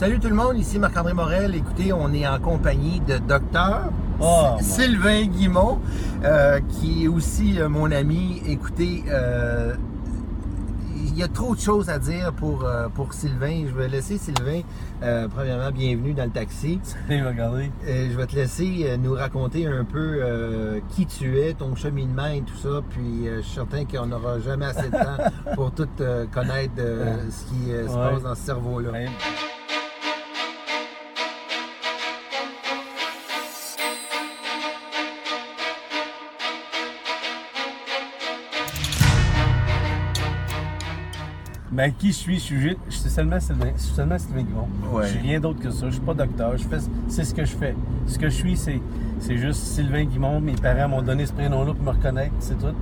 Salut tout le monde, ici Marc-André Morel. Écoutez, on est en compagnie de docteur Oh, Sylvain Guimont, euh, qui est aussi euh, mon ami. Écoutez, euh, il y a trop de choses à dire pour, pour Sylvain. Je vais laisser Sylvain, premièrement, bienvenue dans le taxi. Salut, regardez. Je vais te laisser nous raconter un peu qui tu es, ton cheminement et tout ça. Puis je suis certain qu'on n'aura jamais assez de temps pour tout connaître ce qui se Ouais. passe dans ce cerveau-là. Hey. Ben, qui je suis? Je suis, ju- je suis seulement Sylvain, je suis seulement Sylvain Guimond. Ouais. Je suis rien d'autre que ça. Je suis pas docteur. Je fais, c'est ce que je fais. Ce que je suis, c'est, c'est juste Sylvain Guimond. Mes parents m'ont donné ce prénom-là pour me reconnaître, c'est tout.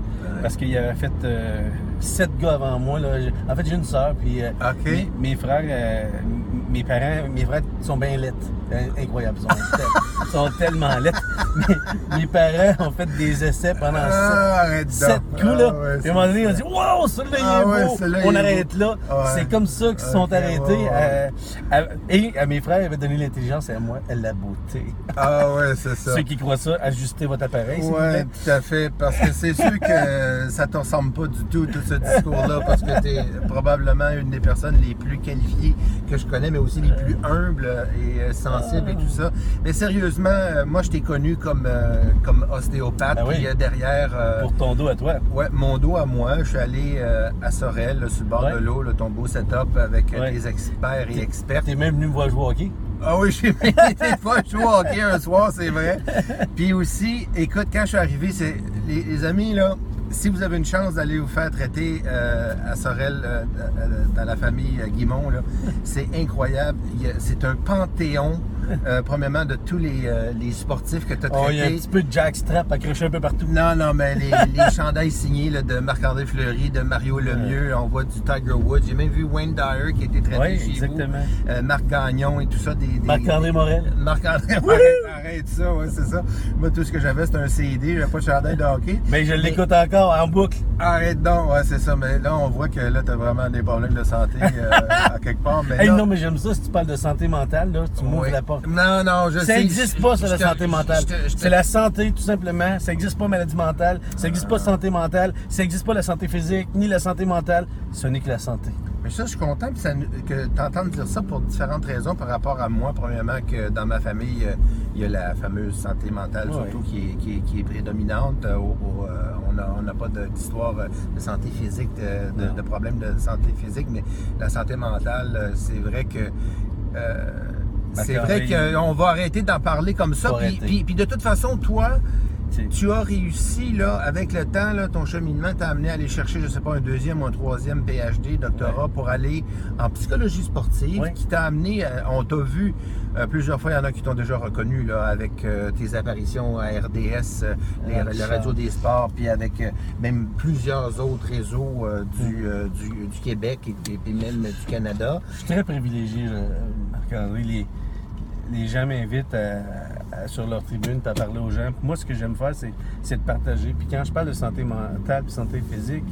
Parce qu'il y avait fait euh, sept gars avant moi. Là. En fait, j'ai une sœur, puis euh, OK. mes, mes frères, euh, mes parents, mes frères sont bien lettres. Euh, Incroyable. Ils sont, sont tellement lettres. Mes, mes parents ont fait des essais pendant Ah, sept, sept coups. Là. Ah, ouais, Puis à un moment donné, on dit Wow, celui-là, il Ah est beau. On est arrête beau. là. Ouais. C'est comme ça qu'ils se sont arrêtés. à- et à mes frères, ils avaient donné l'intelligence et à moi, la beauté. Ah ouais, c'est ça. Ceux qui croient ça, ajustez votre appareil. plaît. tout à fait. Parce que c'est sûr que ça te ressemble pas du tout, tout ce discours-là, parce que tu es probablement une des personnes les plus qualifiées que je connais, mais aussi les plus humbles et euh, sensibles et tout ça. Mais sérieusement, euh, moi, je t'ai connu comme, euh, comme ostéopathe, Ben oui. puis derrière... euh, Pour ton dos à toi. Ouais, mon dos à moi, je suis allé euh, à Sorel, là, sur le bord Ouais. de l'eau, ton beau setup avec Ouais. des experts et expertes. T'es même venu me voir jouer au hockey. Ah oui, j'ai été pas jouer au hockey un soir, c'est vrai. Puis aussi, écoute, quand je suis arrivé, c'est les, les amis, là, si vous avez une chance d'aller vous faire traiter euh, à Sorel, euh, euh, dans la famille euh, Guimont, c'est incroyable. C'est un panthéon, euh, premièrement, de tous les, euh, les sportifs que tu as Oh, il y a un traités. petit peu de jackstrap accroché un peu partout. Non, non, mais les, les chandails signés là, de Marc-André Fleury, de Mario Lemieux, on voit du Tiger Woods. J'ai même vu Wayne Dyer qui a été traité Oui, chez exactement. vous. Marc Gagnon et tout ça. Des, des- Marc-André Morel. Marc-André, arrête, arrête ça, ouais, c'est ça. Moi, tout ce que j'avais, c'était un CD, j'avais pas de chandail de hockey. Mais je l'écoute encore en boucle. Arrête donc, ouais, c'est ça. Mais là, on voit que là, t'as vraiment des problèmes de santé euh, à quelque part. Mais Hey, là- non, mais j'aime ça. Si tu parles de santé mentale, là, tu m'ouvres Oui. la porte. Non, non, je sais. Ça n'existe pas, ça, Je la santé mentale. C'est la santé, tout simplement. Ça n'existe pas maladie mentale, ça n'existe pas santé mentale, ça n'existe pas la santé physique, ni la santé mentale. Ce n'est que la santé. Mais ça, je suis content puis ça- que tu entendes dire ça pour différentes raisons par rapport à moi. Premièrement, que dans ma famille, euh, il y a la fameuse santé mentale, surtout, qui est, qui est- qui est prédominante. Euh, au- au, euh, on n'a pas d'histoire euh, de santé physique, de, de- de problèmes de santé physique, mais la santé mentale, euh, c'est vrai que. euh, c'est D'accord, vrai qu'on va arrêter d'en parler comme ça. Puis de toute façon, toi, Tu as réussi, là, avec le temps, là, ton cheminement t'a amené à aller chercher, je sais pas, un deuxième ou un troisième PhD, doctorat, pour aller en psychologie sportive, Ouais. qui t'a amené, euh, on t'a vu euh, plusieurs fois, il y en a qui t'ont déjà reconnu, là, avec euh, tes apparitions à RDS, euh, les- Ah, le. Radio des Sports, puis avec même plusieurs autres réseaux du, du, du Québec et, même du Canada. Je suis très privilégié, Marc-André. Les, les gens m'invitent à- sur leur tribune à parler aux gens. Moi, ce que j'aime faire, c'est, de partager. Puis quand je parle de santé mentale et santé physique,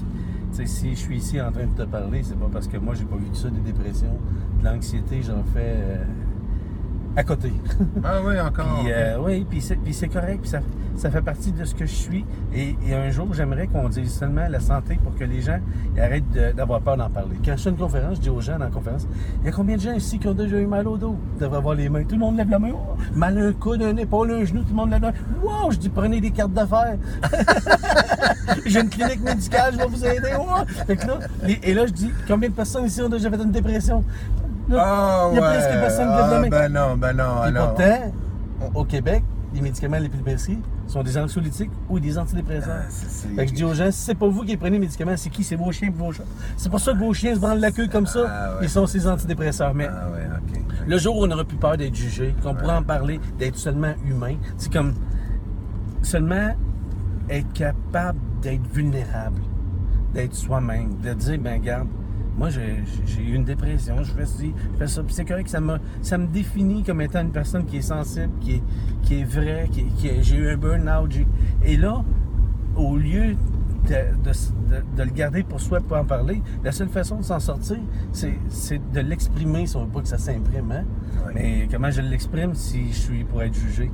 tu si je suis ici en train de te parler, c'est pas parce que moi, j'ai pas vu que ça, des dépressions, de l'anxiété, j'en fais euh, à côté. Ah oui, encore. Puis, euh, oui, puis c'est, puis c'est correct, puis ça, ça fait partie de ce que je suis. Et, et un jour, j'aimerais qu'on dise seulement la santé pour que les gens arrêtent de- d'avoir peur d'en parler. Quand je fais une conférence, je dis aux gens dans la conférence, il y a combien de gens ici qui ont déjà eu mal au dos? Ils devraient avoir les mains. Tout le monde lève la main. Oh, mal un coude, un épaule, un genou, tout le monde lève la main. Wow! Je dis, prenez des cartes d'affaires. J'ai une clinique médicale, je vais vous aider. Wow! Fait que là, les- et là, je dis, combien de personnes ici ont déjà fait une dépression? Ah, il y a ouais. presque personne qui Ah, main. Ben non, ben non. Puis alors. pourtant, au Québec, les médicaments les plus prescrits sont des anxiolytiques ou des antidépresseurs. Ah, c'est- Fait que je dis aux gens, si c'est pas vous qui prenez les médicaments, c'est qui? C'est vos chiens et vos chats. C'est pour ça que vos chiens se branlent la queue comme ça. Ah, ouais. Ils sont ces antidépresseurs. Mais Ah ouais, le jour où on n'aura plus peur d'être jugé, qu'on pourra en parler, d'être seulement humain, c'est comme seulement être capable d'être vulnérable, d'être soi-même, de dire, ben garde, moi j'ai eu une dépression, je fais ci, je fais ça, puis c'est correct, ça me, ça me définit comme étant une personne qui est sensible, qui est, qui est vraie, qui, qui j'ai eu un burn-out. Et là, au lieu de, de- de le garder pour soi, pour en parler. La seule façon de s'en sortir, c'est de l'exprimer si on veut pas que ça s'imprime. hein. Mais comment je l'exprime si je suis pour être jugé?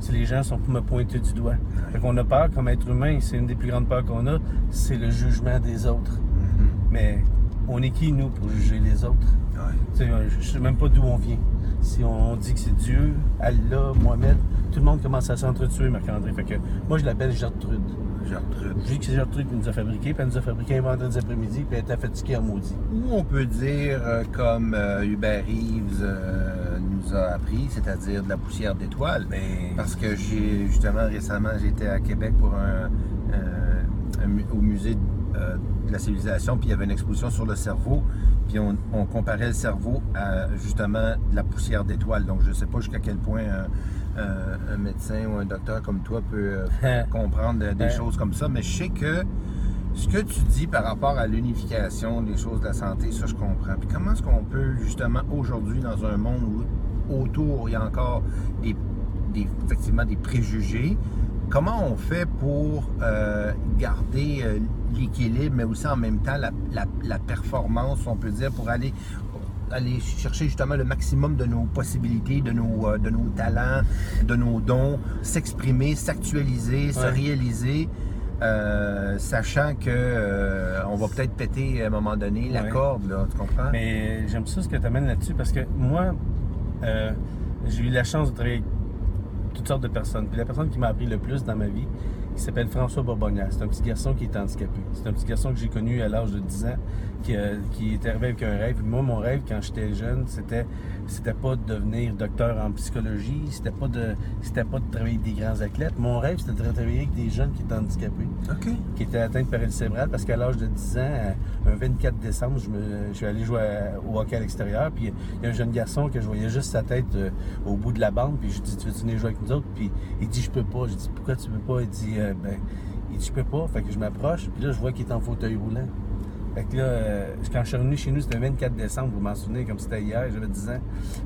Si les gens sont pour me pointer du doigt. Fait qu'on a peur comme être humain, c'est une des plus grandes peurs qu'on a, c'est le jugement des autres. Mhm. Mais on est qui, nous, pour juger les autres? Ouais. Tu sais, je sais même pas d'où on vient. Si on dit que c'est Dieu, Allah, Mohamed, tout le monde commence à s'entretuer, Marc-André. Fait que moi, je l'appelle Gertrude. Gertrude. Je dis que c'est Gertrude qui nous a fabriqué, puis elle nous a fabriqué un vendredi après-midi, puis elle était fatiguée en maudit. Ou on peut dire, euh, comme euh, Hubert Reeves euh, nous a appris, c'est-à-dire de la poussière d'étoiles. Mais Parce que j'ai justement récemment j'étais à Québec pour un, un au musée euh, de la civilisation, puis il y avait une exposition sur le cerveau, puis on, on comparait le cerveau à justement de la poussière d'étoiles. Donc je ne sais pas jusqu'à quel point un, médecin ou un docteur comme toi peut euh, comprendre des Ouais. choses comme ça, mais je sais que ce que tu dis par rapport à l'unification des choses de la santé, ça je comprends. Puis comment est-ce qu'on peut justement aujourd'hui dans un monde où autour il y a encore des, des- effectivement des préjugés, comment on fait pour euh, garder euh, l'équilibre, mais aussi en même temps la, la- la performance, on peut dire, pour aller aller chercher justement le maximum de nos possibilités, de nos, euh, de nos talents, de nos dons, s'exprimer, s'actualiser, se réaliser, euh, sachant que euh, on va peut-être péter à un moment donné la Ouais. corde, là, tu comprends? Mais j'aime ça ce que tu amènes là-dessus parce que moi, euh, j'ai eu la chance de travailler toutes sortes de personnes. Puis la personne qui m'a appris le plus dans ma vie, il s'appelle François Bourbonnière. C'est un petit garçon qui est handicapé. C'est un petit garçon que j'ai connu à l'âge de 10 ans, qui, euh, qui est arrivé avec un rêve. Moi, mon rêve, quand j'étais jeune, c'était c'était pas de devenir docteur en psychologie, c'était pas de c'était pas de travailler avec des grands athlètes. Mon rêve, c'était de travailler avec des jeunes qui étaient handicapés qui était atteint de paralysie cérébrale parce qu'à l'âge de 10 ans, euh, un 24 décembre, je, me, je suis allé jouer à- au hockey à l'extérieur. Puis il y a un jeune garçon que je voyais juste sa tête euh, au bout de la bande. Puis je lui dis Tu veux venir jouer avec nous autres Puis il dit Je peux pas. Je dis Pourquoi tu peux pas Il dit euh, Ben, il dit Je peux pas. Fait que je m'approche. Puis là, je vois qu'il est en fauteuil roulant. Fait que là, euh, quand je suis revenu chez nous, c'était le 24 décembre, vous m'en souvenez, comme c'était hier, j'avais 10 ans.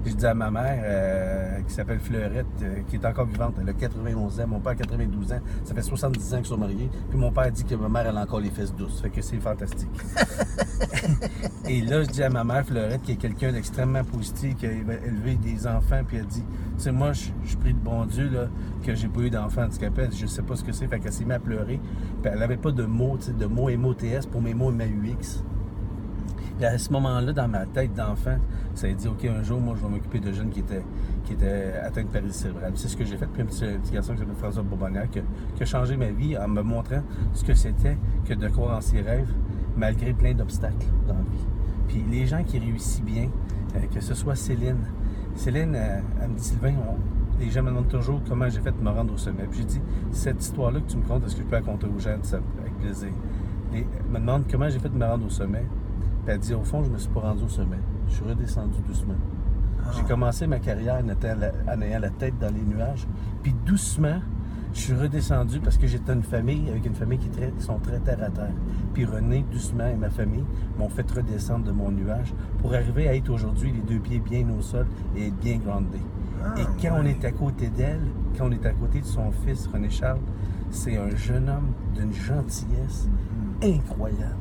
J'ai dit à ma mère, euh, qui s'appelle Fleurette, euh, qui est encore vivante, elle a 91 ans, mon père a 92 ans, ça fait 70 ans qu'ils sont mariés. Puis mon père dit que ma mère, a encore les fesses douces, fait que c'est fantastique. Et là, je dis à ma mère, Fleurette, qui est quelqu'un d'extrêmement positif, qui a élevé des enfants, puis elle dit, tu sais, moi, je je prie de bon Dieu, là, que j'ai pas eu d'enfant handicapé, je sais pas ce que c'est, fait qu'elle s'est mise à pleurer. Puis elle avait pas de mots, tu sais, de mots MOTS pour mes mots MAUX. Puis à ce moment-là, dans ma tête d'enfant, ça a dit, OK, un jour, moi, je vais m'occuper de jeunes qui étaient, qui étaient atteints de paralysie cérébrale. C'est ce que j'ai fait. Puis un petit, un garçon qui s'appelle François Bourbonnière, qui, qui a changé ma vie en me montrant ce que c'était que de croire en ses rêves, malgré plein d'obstacles dans la vie. Puis les gens qui réussissent bien, euh, que ce soit Céline. Céline, euh, elle me dit, Sylvain, on- les gens me demandent toujours comment j'ai fait de me rendre au sommet. Puis j'ai dit, cette histoire-là que tu me contes, est-ce que je peux la conter aux gens? Ça, avec plaisir. Et elle me demande comment j'ai fait de me rendre au sommet. Puis elle dit, au fond, je me suis pas rendu au sommet. Je suis redescendu doucement. J'ai commencé ma carrière en, étant la- en ayant la tête dans les nuages. Puis doucement, je suis redescendu parce que j'étais une famille, avec une famille qui, est très- qui sont très terre à terre. Puis René, doucement, et ma famille m'ont fait redescendre de mon nuage pour arriver à être aujourd'hui les deux pieds bien au sol et être bien groundé. Ah, et quand on est à côté d'elle, quand on est à côté de son fils, René Charles, c'est un jeune homme d'une gentillesse incroyable.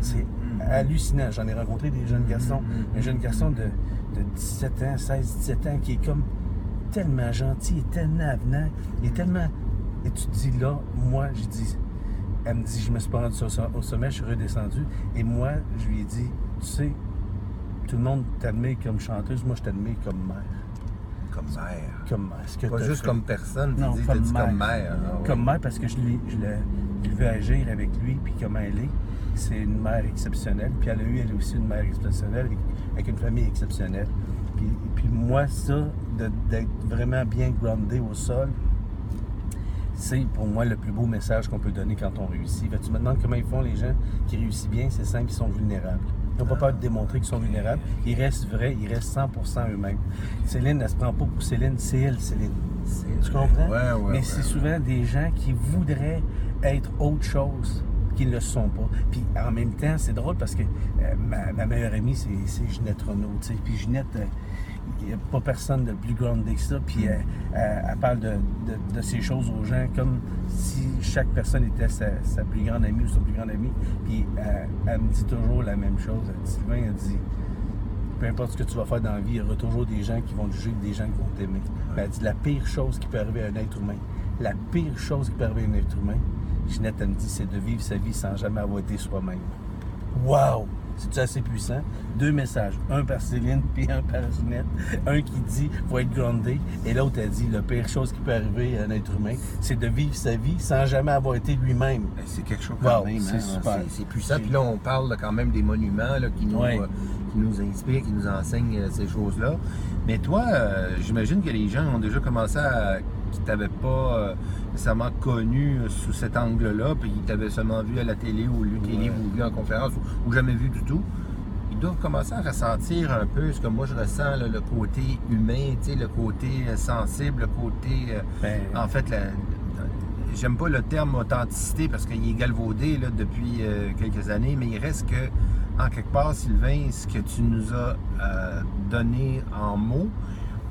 C'est hallucinant. J'en ai rencontré des jeunes garçons. Un jeune garçon de, de 17 ans, 16, 17 ans, qui est comme tellement gentil, tellement avenant, et tellement. Et tu te dis là, moi, je dis, elle me dit, je me suis pas rendu au som- au sommet, je suis redescendu. Et moi, je lui ai dit, tu sais, tout le monde t'admire comme chanteuse, moi, je t'admire comme mère. Comme mère. Comme mère. Ce que Pas juste fait. comme personne, tu Non, dis, comme dit mère. comme mère. ah. Comme mère, parce que je l'ai je l'ai- je vu agir avec lui, puis comment elle est. C'est une mère exceptionnelle. Puis elle a eu, elle aussi, une mère exceptionnelle, avec, avec une famille exceptionnelle. Puis, puis moi, ça, d'être vraiment bien groundé au sol, c'est pour moi le plus beau message qu'on peut donner quand on réussit. Fait tu me demandes comment ils font les gens qui réussissent bien, c'est simple, ils sont vulnérables. Ils n'ont pas peur de démontrer qu'ils sont vulnérables. Ils restent vrais, ils restent 100% eux-mêmes. Céline, elle se prend pas pour Céline, c'est elle, Céline. Tu comprends? Ouais, ouais, Mais ouais, c'est souvent des gens qui voudraient être autre chose qui ne le sont pas. Puis en même temps, c'est drôle parce que euh, ma, ma meilleure amie, c'est Ginette Renault. Puis Ginette, euh, il n'y a pas personne de plus groundé que ça. Puis elle, elle- elle parle de, de- de ces choses aux gens comme si chaque personne était sa, sa plus grande amie ou son plus grand ami. Puis elle, elle me dit toujours la même chose. Elle dit, Sylvain, elle dit peu importe ce que tu vas faire dans la vie, il y aura toujours des gens qui vont te juger des gens qui vont t'aimer. Ben, elle dit la pire chose qui peut arriver à un être humain, la pire chose qui peut arriver à un être humain, Ginette, elle me dit, c'est de vivre sa vie sans jamais avoir été soi-même. Wow! C'est assez puissant? Deux messages. Un par Céline, puis un par Ginette. Un qui dit faut être groundé. Et l'autre a dit la pire chose qui peut arriver à un être humain, c'est de vivre sa vie sans jamais avoir été lui-même. Ben, C'est quelque chose Wow, quand même. c'est hein. super. C'est- C'est puissant. Puis là, on parle quand même des monuments là, qui, nous, Ouais. euh, qui nous inspirent, qui nous enseignent euh, ces choses-là. Mais toi, euh, j'imagine que les gens ont déjà commencé à. Qui t'avaient pas euh, nécessairement connu euh, sous cet angle-là, puis qui t'avaient seulement vu à la télé ou lu tes livres ou vu en conférence ou, ou jamais vu du tout. Ils doivent commencer à ressentir un peu ce que moi je ressens, là, le côté humain, le côté euh, sensible, le côté. euh, Ben, en fait, j'aime pas le terme authenticité parce qu'il est galvaudé là, depuis euh, quelques années, mais il reste que, en quelque part, Sylvain, ce que tu nous as euh, donné en mots,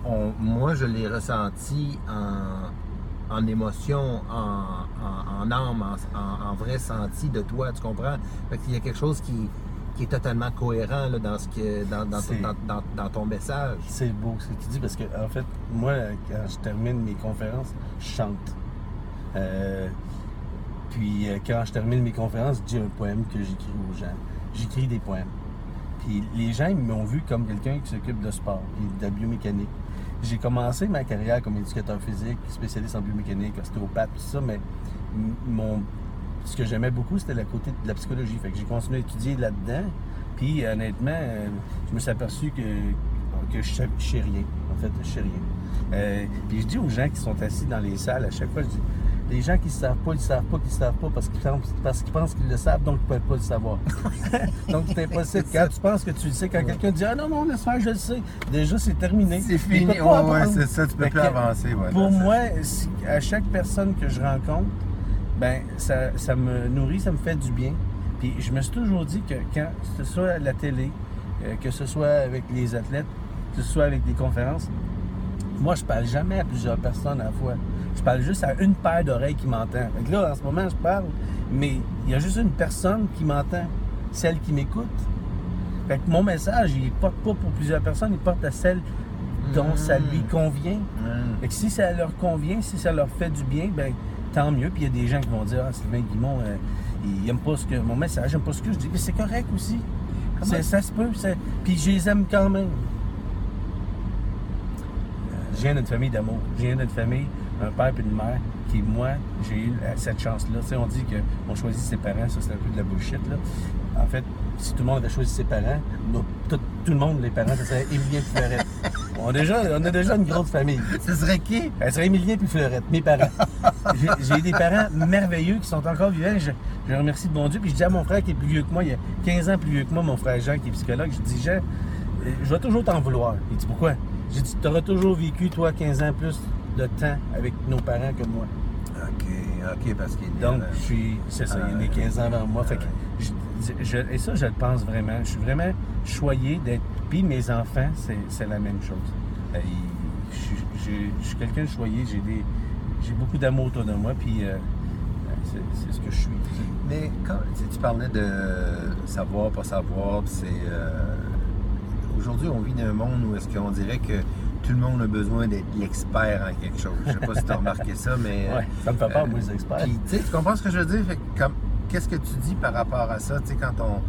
on- moi, je l'ai ressenti en, en émotion, en, en- en âme, en, vrai senti de toi, tu comprends? Fait qu'il y a quelque chose qui, qui est totalement cohérent là, dans, ce que, dans, dans, C'est- dans- dans- dans ton message. C'est beau ce que tu dis parce que, en fait, moi, quand je termine mes conférences, je chante. Euh, puis euh, quand je termine mes conférences, je dis un poème que j'écris aux gens. J'écris des poèmes. Puis les gens, ils m'ont vu comme quelqu'un qui s'occupe de sport et de la biomécanique. J'ai commencé ma carrière comme éducateur physique, spécialiste en biomécanique, ostéopathe, tout ça, mais mon, ce que j'aimais beaucoup, c'était le côté de la psychologie. Fait que j'ai continué à étudier là-dedans. Puis honnêtement, euh, je me suis aperçu que, que je sais rien. En fait, je sais rien. Euh, puis je dis aux gens qui sont assis dans les salles, à chaque fois, je dis les gens qui ne savent pas, ils ne savent pas qu'ils ne savent pas parce qu'ils pensent, parce qu'ils pensent qu'ils le savent, donc ils ne peuvent pas le savoir. donc c'est impossible. Quand tu penses que tu le sais, quand quelqu'un dit Ah non, non, laisse faire, je le sais, déjà c'est terminé. C'est fini. Ouais, ouais, c'est ça, tu peux Fait plus avancer. ouais, Pour moi, si- à chaque personne que je rencontre, ben ça, ça me nourrit, ça me fait du bien. Puis je me suis toujours dit que quand, que ce soit à la télé, euh, que ce soit avec les athlètes, que ce soit avec des conférences, moi je parle jamais à plusieurs personnes à la fois. Je parle juste à une paire d'oreilles qui m'entend. Fait que là, en ce moment, je parle, mais il y a juste une personne qui m'entend, celle qui m'écoute. Fait que mon message, il porte pas pour plusieurs personnes, il porte à celle dont ça lui convient. Hum. Fait que si ça leur convient, si ça leur fait du bien, ben tant mieux. Puis il y a des gens qui vont dire Ah, Sylvain Guimont, euh, il aime pas ce que mon message, il aime pas ce que je dis. Mais c'est correct aussi. Ça se peut. Puis je les aime quand même. Je viens d'une famille d'amour. Je viens d'une famille, un père et une mère, qui, moi, j'ai eu cette chance-là. Tu sais, on dit qu'on choisit ses parents, ça c'est un peu de la bullshit. Là. En fait, si tout le monde avait choisi ses parents, tout, tout le monde, les parents, ça serait Émilien et Fleurette. On a, déjà, on a déjà une grosse famille. Ce serait qui? Elle serait Émilien puis Fleurette, mes parents. J'ai- J'ai des parents merveilleux qui sont encore vivants. Je, je remercie de bon Dieu. Puis je dis à mon frère qui est plus vieux que moi, il y a 15 ans plus vieux que moi, mon frère Jean qui est psychologue, je dis Jean, euh, je vais toujours t'en vouloir. Il dit pourquoi? J'ai dit, tu auras toujours vécu, toi, 15 ans plus de temps avec nos parents que moi. OK, OK, parce qu'il est Donc, je suis, c'est ça, il est né Ah, 15 ans avant moi. Fait que je- je- et ça, je le pense vraiment. Je suis vraiment choyé d'être. Puis mes enfants, c'est, la même chose. Euh, je, suis- je- je suis quelqu'un de choyé. J'ai, des, j'ai beaucoup d'amour autour de moi. Puis euh, c'est, ce que je suis. Mais quand tu, parlais de savoir, pas savoir, c'est. euh, Aujourd'hui, on vit dans un monde où est-ce qu'on dirait que tout le monde a besoin d'être l'expert en quelque chose. Je sais pas si tu as remarqué ça, mais. Ouais, ça me fait peur, euh, moi, les experts. Puis, tu comprends ce que je veux dire? Qu'est-ce que tu dis par rapport à ça? Tu sais, quand on,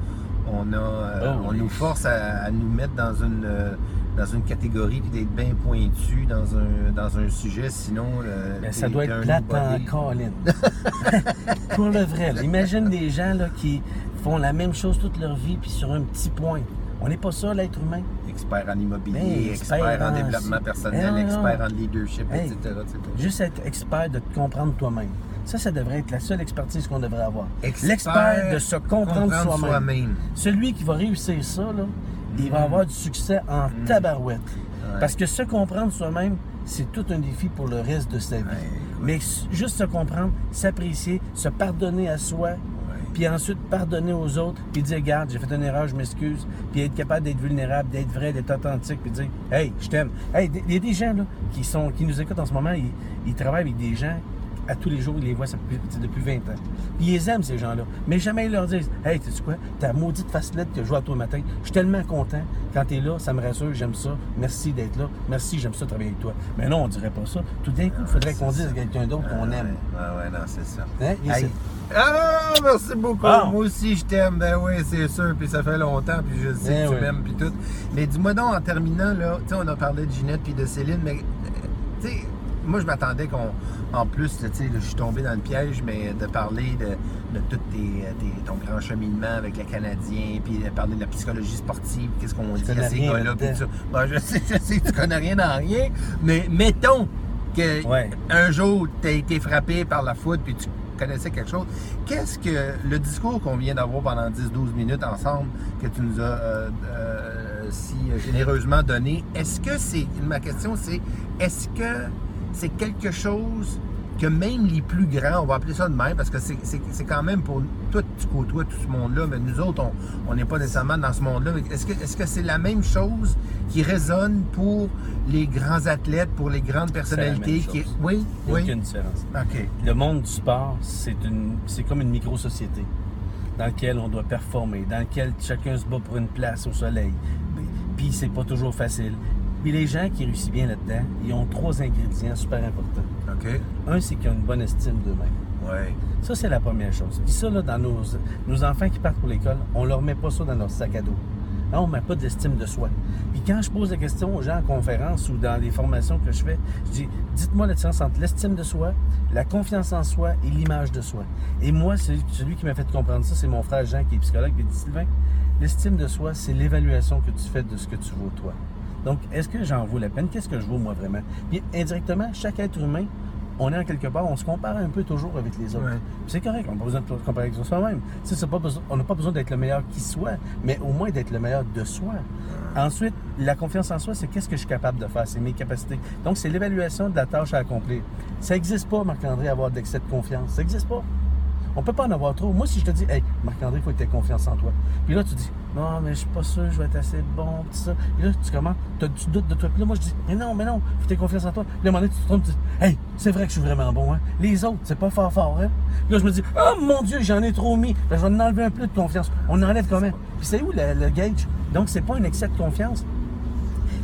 on, a, euh, Oh, on oui. nous force à, à nous mettre dans une, euh, dans une catégorie puis d'être bien pointu dans un, dans un sujet, sinon. euh, Mais ça doit être plate en colline. Pour le vrai. là. Imagine des gens là, qui font la même chose toute leur vie, puis sur un petit point. On n'est pas ça, l'être humain. expert en immobilier, Hey, expert, expert en en- développement personnel, expert en leadership, Hey. etc. etc. Juste être expert de te comprendre toi-même. Ça, ça devrait être la seule expertise qu'on devrait avoir. Expert L'expert de se comprendre, soi-même. Celui qui va réussir ça, là, il va avoir du succès en tabarouette. Mm. Ouais. Parce que se comprendre soi-même, c'est tout un défi pour le reste de sa vie. Ouais. Mais juste se comprendre, s'apprécier, se pardonner à soi. Puis ensuite pardonner aux autres, puis dire, regarde, j'ai fait une erreur, je m'excuse, puis être capable d'être vulnérable, d'être vrai, d'être authentique, puis dire, hey, je t'aime. Hey, il y a des gens là, qui, sont, qui nous écoutent en ce moment, ils, ils travaillent avec des gens à tous les jours, ils les voient ça depuis, depuis 20 ans. Puis ils les aiment, ces gens-là. Mais jamais ils leur disent Hey, tu sais quoi, ta maudite facette que je vois à toi le matin, je suis tellement content. Quand tu es là, ça me rassure, j'aime ça. Merci d'être là. Merci, j'aime ça travailler avec toi. Mais non, on dirait pas ça. Tout d'un coup, il faudrait qu'on dise à quelqu'un d'autre qu'on aime. Ouais, ouais, non, c'est ça. Hein? Hey. Ah, merci beaucoup. Bon. Moi aussi, je t'aime. Ben oui, c'est sûr. Puis ça fait longtemps. Puis je sais Ben que tu oui. m'aimes. Puis tout. Mais dis-moi donc, en terminant, là, tu sais, on a parlé de Ginette puis de Céline, mais, euh, tu sais, moi, je m'attendais qu'on, en plus, tu sais, je suis tombé dans le piège, mais de parler de, de tout tes, tes- ton grand cheminement avec les Canadiens, puis de parler de la psychologie sportive, qu'est-ce qu'on dit à ces gars-là, puis ça. Je sais, je sais tu connais rien dans rien, mais mettons que Ouais. un jour, tu as été frappé par la foudre puis tu connaissais quelque chose. Qu'est-ce que le discours qu'on vient d'avoir pendant 10-12 minutes ensemble, que tu nous as euh, euh, si généreusement donné, est-ce que c'est, ma question c'est, est-ce que c'est quelque chose que même les plus grands, on va appeler ça de même, parce que c'est, quand même pour toi, tu côtoies tout ce monde-là, mais nous autres, on- n'est pas nécessairement dans ce monde-là. Est-ce que, c'est la même chose qui résonne pour les grands athlètes, pour les grandes personnalités? qui... Oui, Il n'y a oui. aucune différence. Le monde du sport, c'est une, c'est comme une micro-société dans laquelle on doit performer, dans laquelle chacun se bat pour une place au soleil. Puis c'est pas toujours facile. Puis les gens qui réussissent bien là-dedans, ils ont trois ingrédients super importants. OK. Un, c'est qu'ils ont une bonne estime d'eux-mêmes. Oui. Ça, c'est la première chose. Puis ça, là, dans nos, nos enfants qui partent pour l'école, on leur met pas ça dans leur sac à dos. Là, on met pas d'estime de soi. Puis quand je pose la question aux gens en conférence ou dans les formations que je fais, je dis, dites-moi la différence entre l'estime de soi, la confiance en soi et l'image de soi. Et moi, celui, celui qui m'a fait comprendre ça, c'est mon frère Jean, qui est psychologue, qui dit, Sylvain, l'estime de soi, c'est l'évaluation que tu fais de ce que tu vaux toi. Donc, est-ce que j'en vaux la peine? Qu'est-ce que je vaux moi vraiment? Puis indirectement, chaque être humain, on est en quelque part, on se compare un peu toujours avec les autres. Ouais. C'est correct, on n'a pas besoin de se comparer avec soi-même. On n'a pas besoin d'être le meilleur qui soit, mais au moins d'être le meilleur de soi. Ensuite, la confiance en soi, c'est qu'est-ce que je suis capable de faire, c'est mes capacités. Donc, c'est l'évaluation de la tâche à accomplir. Ça n'existe pas, Marc-André, avoir d'excès de confiance. Ça n'existe pas. On peut pas en avoir trop. Moi, si je te dis, hey, Marc-André, il faut que tu aies confiance en toi. Puis là, tu dis, non, mais je suis pas sûr, je vais être assez bon, tout ça. Puis là, tu commences, tu doutes de toi. Puis là, moi, je dis, mais non, mais non, faut que confiance en toi. Puis là, à un moment donné, tu te trompes, tu dis, hey, c'est vrai que je suis vraiment bon, hein. Les autres, c'est pas fort fort, hein. Puis là, je me dis, oh mon Dieu, j'en ai trop mis. Je vais en enlever un peu de confiance. On enlève comment? Puis c'est où le, le gauge? Donc, c'est pas un excès de confiance.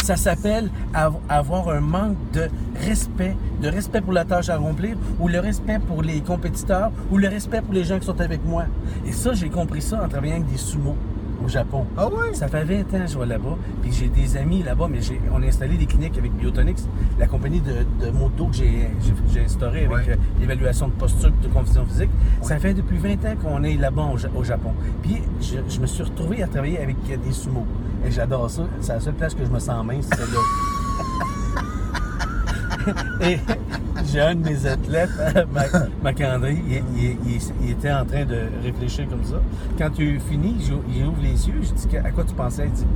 Ça s'appelle av- avoir un manque de respect, de respect pour la tâche à accomplir, ou le respect pour les compétiteurs, ou le respect pour les gens qui sont avec moi. Et ça, j'ai compris ça en travaillant avec des sumo au Japon. Ah oui? Ça fait 20 ans que je vais là-bas, puis j'ai des amis là-bas, mais on a installé des cliniques avec Biotonix, la compagnie de, de moto que j'ai instaurée avec Ouais. euh, l'évaluation de posture et de condition physique. Ça fait depuis 20 ans qu'on est là-bas au, au Japon. Puis je, je me suis retrouvé à travailler avec euh, des sumo. Et j'adore ça. C'est la seule place que je me sens mince, c'est celle-là. Et j'ai un de mes athlètes, Mac- Macandré, il, il- il- il était en train de réfléchir comme ça. Quand tu finis, il ouvre les yeux, je dis à quoi tu pensais? Il dit,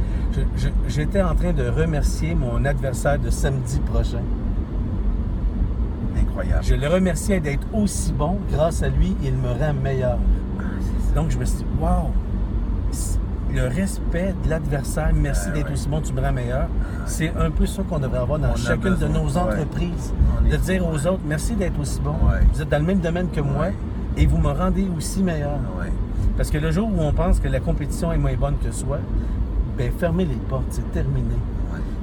j'étais en train de remercier mon adversaire de samedi prochain. Incroyable. Je le remerciais d'être aussi bon. Grâce à lui, il me rend meilleur. Donc, je me suis dit, wow! Le respect de l'adversaire, merci Ah, d'être aussi bon, tu me rends meilleur. C'est un peu ça qu'on devrait avoir dans On chacune de nos entreprises. De dire aux autres, merci d'être aussi bon. Vous êtes dans le même domaine que moi et vous me rendez aussi meilleur. Parce que le jour où on pense que la compétition est moins bonne que soi, ben fermez les portes, c'est terminé.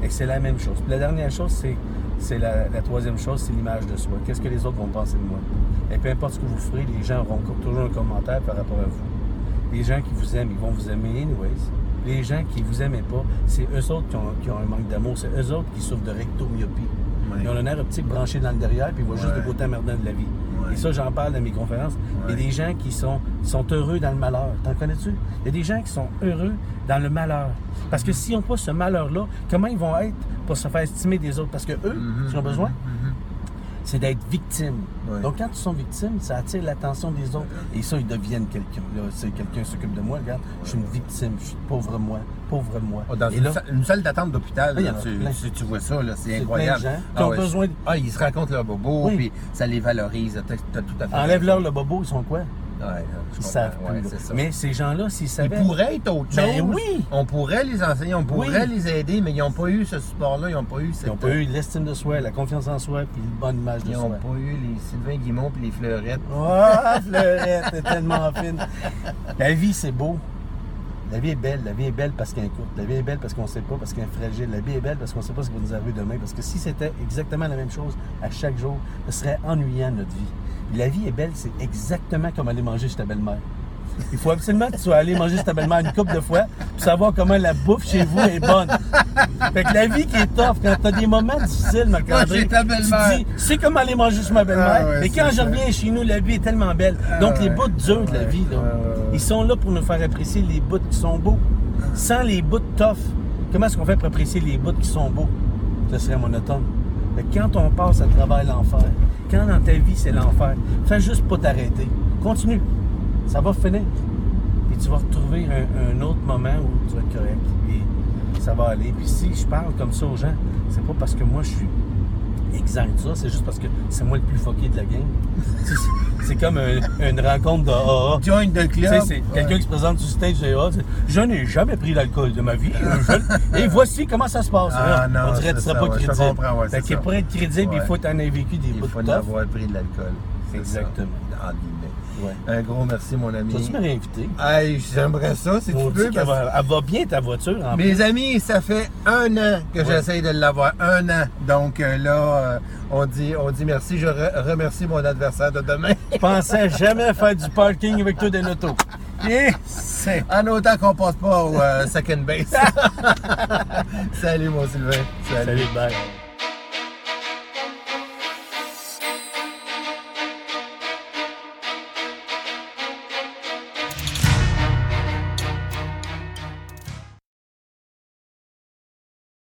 Et c'est la même chose. Puis la dernière chose, c'est, c'est la, la troisième chose, c'est l'image de soi. Qu'est-ce que les autres vont penser de moi? Et peu importe ce que vous ferez, les gens auront toujours un commentaire par rapport à vous. Les gens qui vous aiment, ils vont vous aimer anyways. Les gens qui vous aimaient pas, c'est eux autres qui ont, qui ont un manque d'amour. C'est eux autres qui souffrent de rectomyopie. Ouais. Ils ont le nerf optique branché dans le derrière, puis ils voient juste le côté emmerdant de la vie. Ouais. Et ça, j'en parle dans mes conférences. Il y a des gens qui sont, sont heureux dans le malheur. T'en connais-tu? Il y a des gens qui sont heureux dans le malheur. Parce que s'ils n'ont pas ce malheur-là, comment ils vont être pour se faire estimer des autres? Parce que eux, Mhm, ce qu'ils ont besoin, mhm, c'est d'être victime. Donc, quand ils sont victimes, ça attire l'attention des autres. Et ça, ils deviennent quelqu'un. C'est quelqu'un s'occupe de moi. Regarde, je suis une victime. Je suis pauvre moi. Pauvre moi. Oh, Dans Et une, là, sa- une salle d'attente d'hôpital, Ah, a tu, vois ça, là, c'est incroyable. plein de gens qui ont besoin de- Ah, ils se racontent leur bobo, Oui. puis ça les valorise. T'as t'as tout à fait enlève-leur le bobo, ils sont quoi? Ouais, je Ils savent Ouais, plus. ça. Mais ces gens-là, s'ils Ils pourraient être autre chose. Ben oui. On pourrait les enseigner, on pourrait Oui. les aider, mais ils n'ont pas eu ce support-là, ils n'ont pas eu cette... Ils n'ont pas eu l'estime de soi, la confiance en soi, puis une bonne image de Ils n'ont soi. pas eu les Sylvain Guimont et les Fleurettes. Ah, Fleurette, t'es tellement fine. La vie, c'est beau. La vie est belle. La vie est belle parce qu'elle est courte. La vie est belle parce qu'on ne sait pas, parce qu'elle est fragile. La vie est belle parce qu'on ne sait pas ce qui va nous arriver demain. Parce que si c'était exactement la même chose à chaque jour, ce serait ennuyant notre vie. La vie est belle, c'est exactement comme aller manger chez ta belle-mère. Il faut absolument que tu sois allé manger chez ta belle-mère une couple de fois pour savoir comment la bouffe chez vous est bonne. Fait que la vie qui est tough, quand t'as des moments difficiles, chez ta tu c'est comme aller manger chez ma belle-mère. Ah ouais, mais quand je reviens chez nous, la vie est tellement belle. Donc, Ah les ouais. bouts durs de la vie, là, ouais. ils sont là pour nous faire apprécier les bouts qui sont beaux. Sans les bouts tough, comment est-ce qu'on fait pour apprécier les bouts qui sont beaux? Ce serait monotone. Fait que quand on passe à travers l'enfer, quand dans ta vie c'est l'enfer, fais juste pas t'arrêter. Continue. Ça va finir. Puis tu vas retrouver un, un autre moment où tu vas être correct. Et ça va aller. Puis si je parle comme ça aux gens, c'est pas parce que moi je suis de ça, c'est juste parce que c'est moi le plus fucké de la game. C'est- comme un- une rencontre de AA. Join the club. c'est quelqu'un qui se présente sur stage de AA. c'est, Je n'ai jamais pris d'alcool de ma vie. Je- Et voici comment ça se passe. Ah, non, on dirait que tu c'est serais ça, pas crédible. ouais, Fait que pour être crédible, il faut en avoir vécu des Il bouts faut de tough. avoir pris de l'alcool. Exactement. ça, entre guillemets. Ouais. Un gros merci, mon ami. Tu me réinviter? Hey, j'aimerais ça, si tu On veux. parce- va, elle va bien ta voiture en Mes amis, ça fait un an que Ouais. j'essaye de l'avoir. Un an. Donc euh, là, euh, on, dit, on dit merci. Je re- remercie mon adversaire de demain. Je pensais jamais faire du parking avec toi dans l'auto. Et c'est. En autant qu'on passe pas au euh, second base. Salut, mon Sylvain. Salut, bye.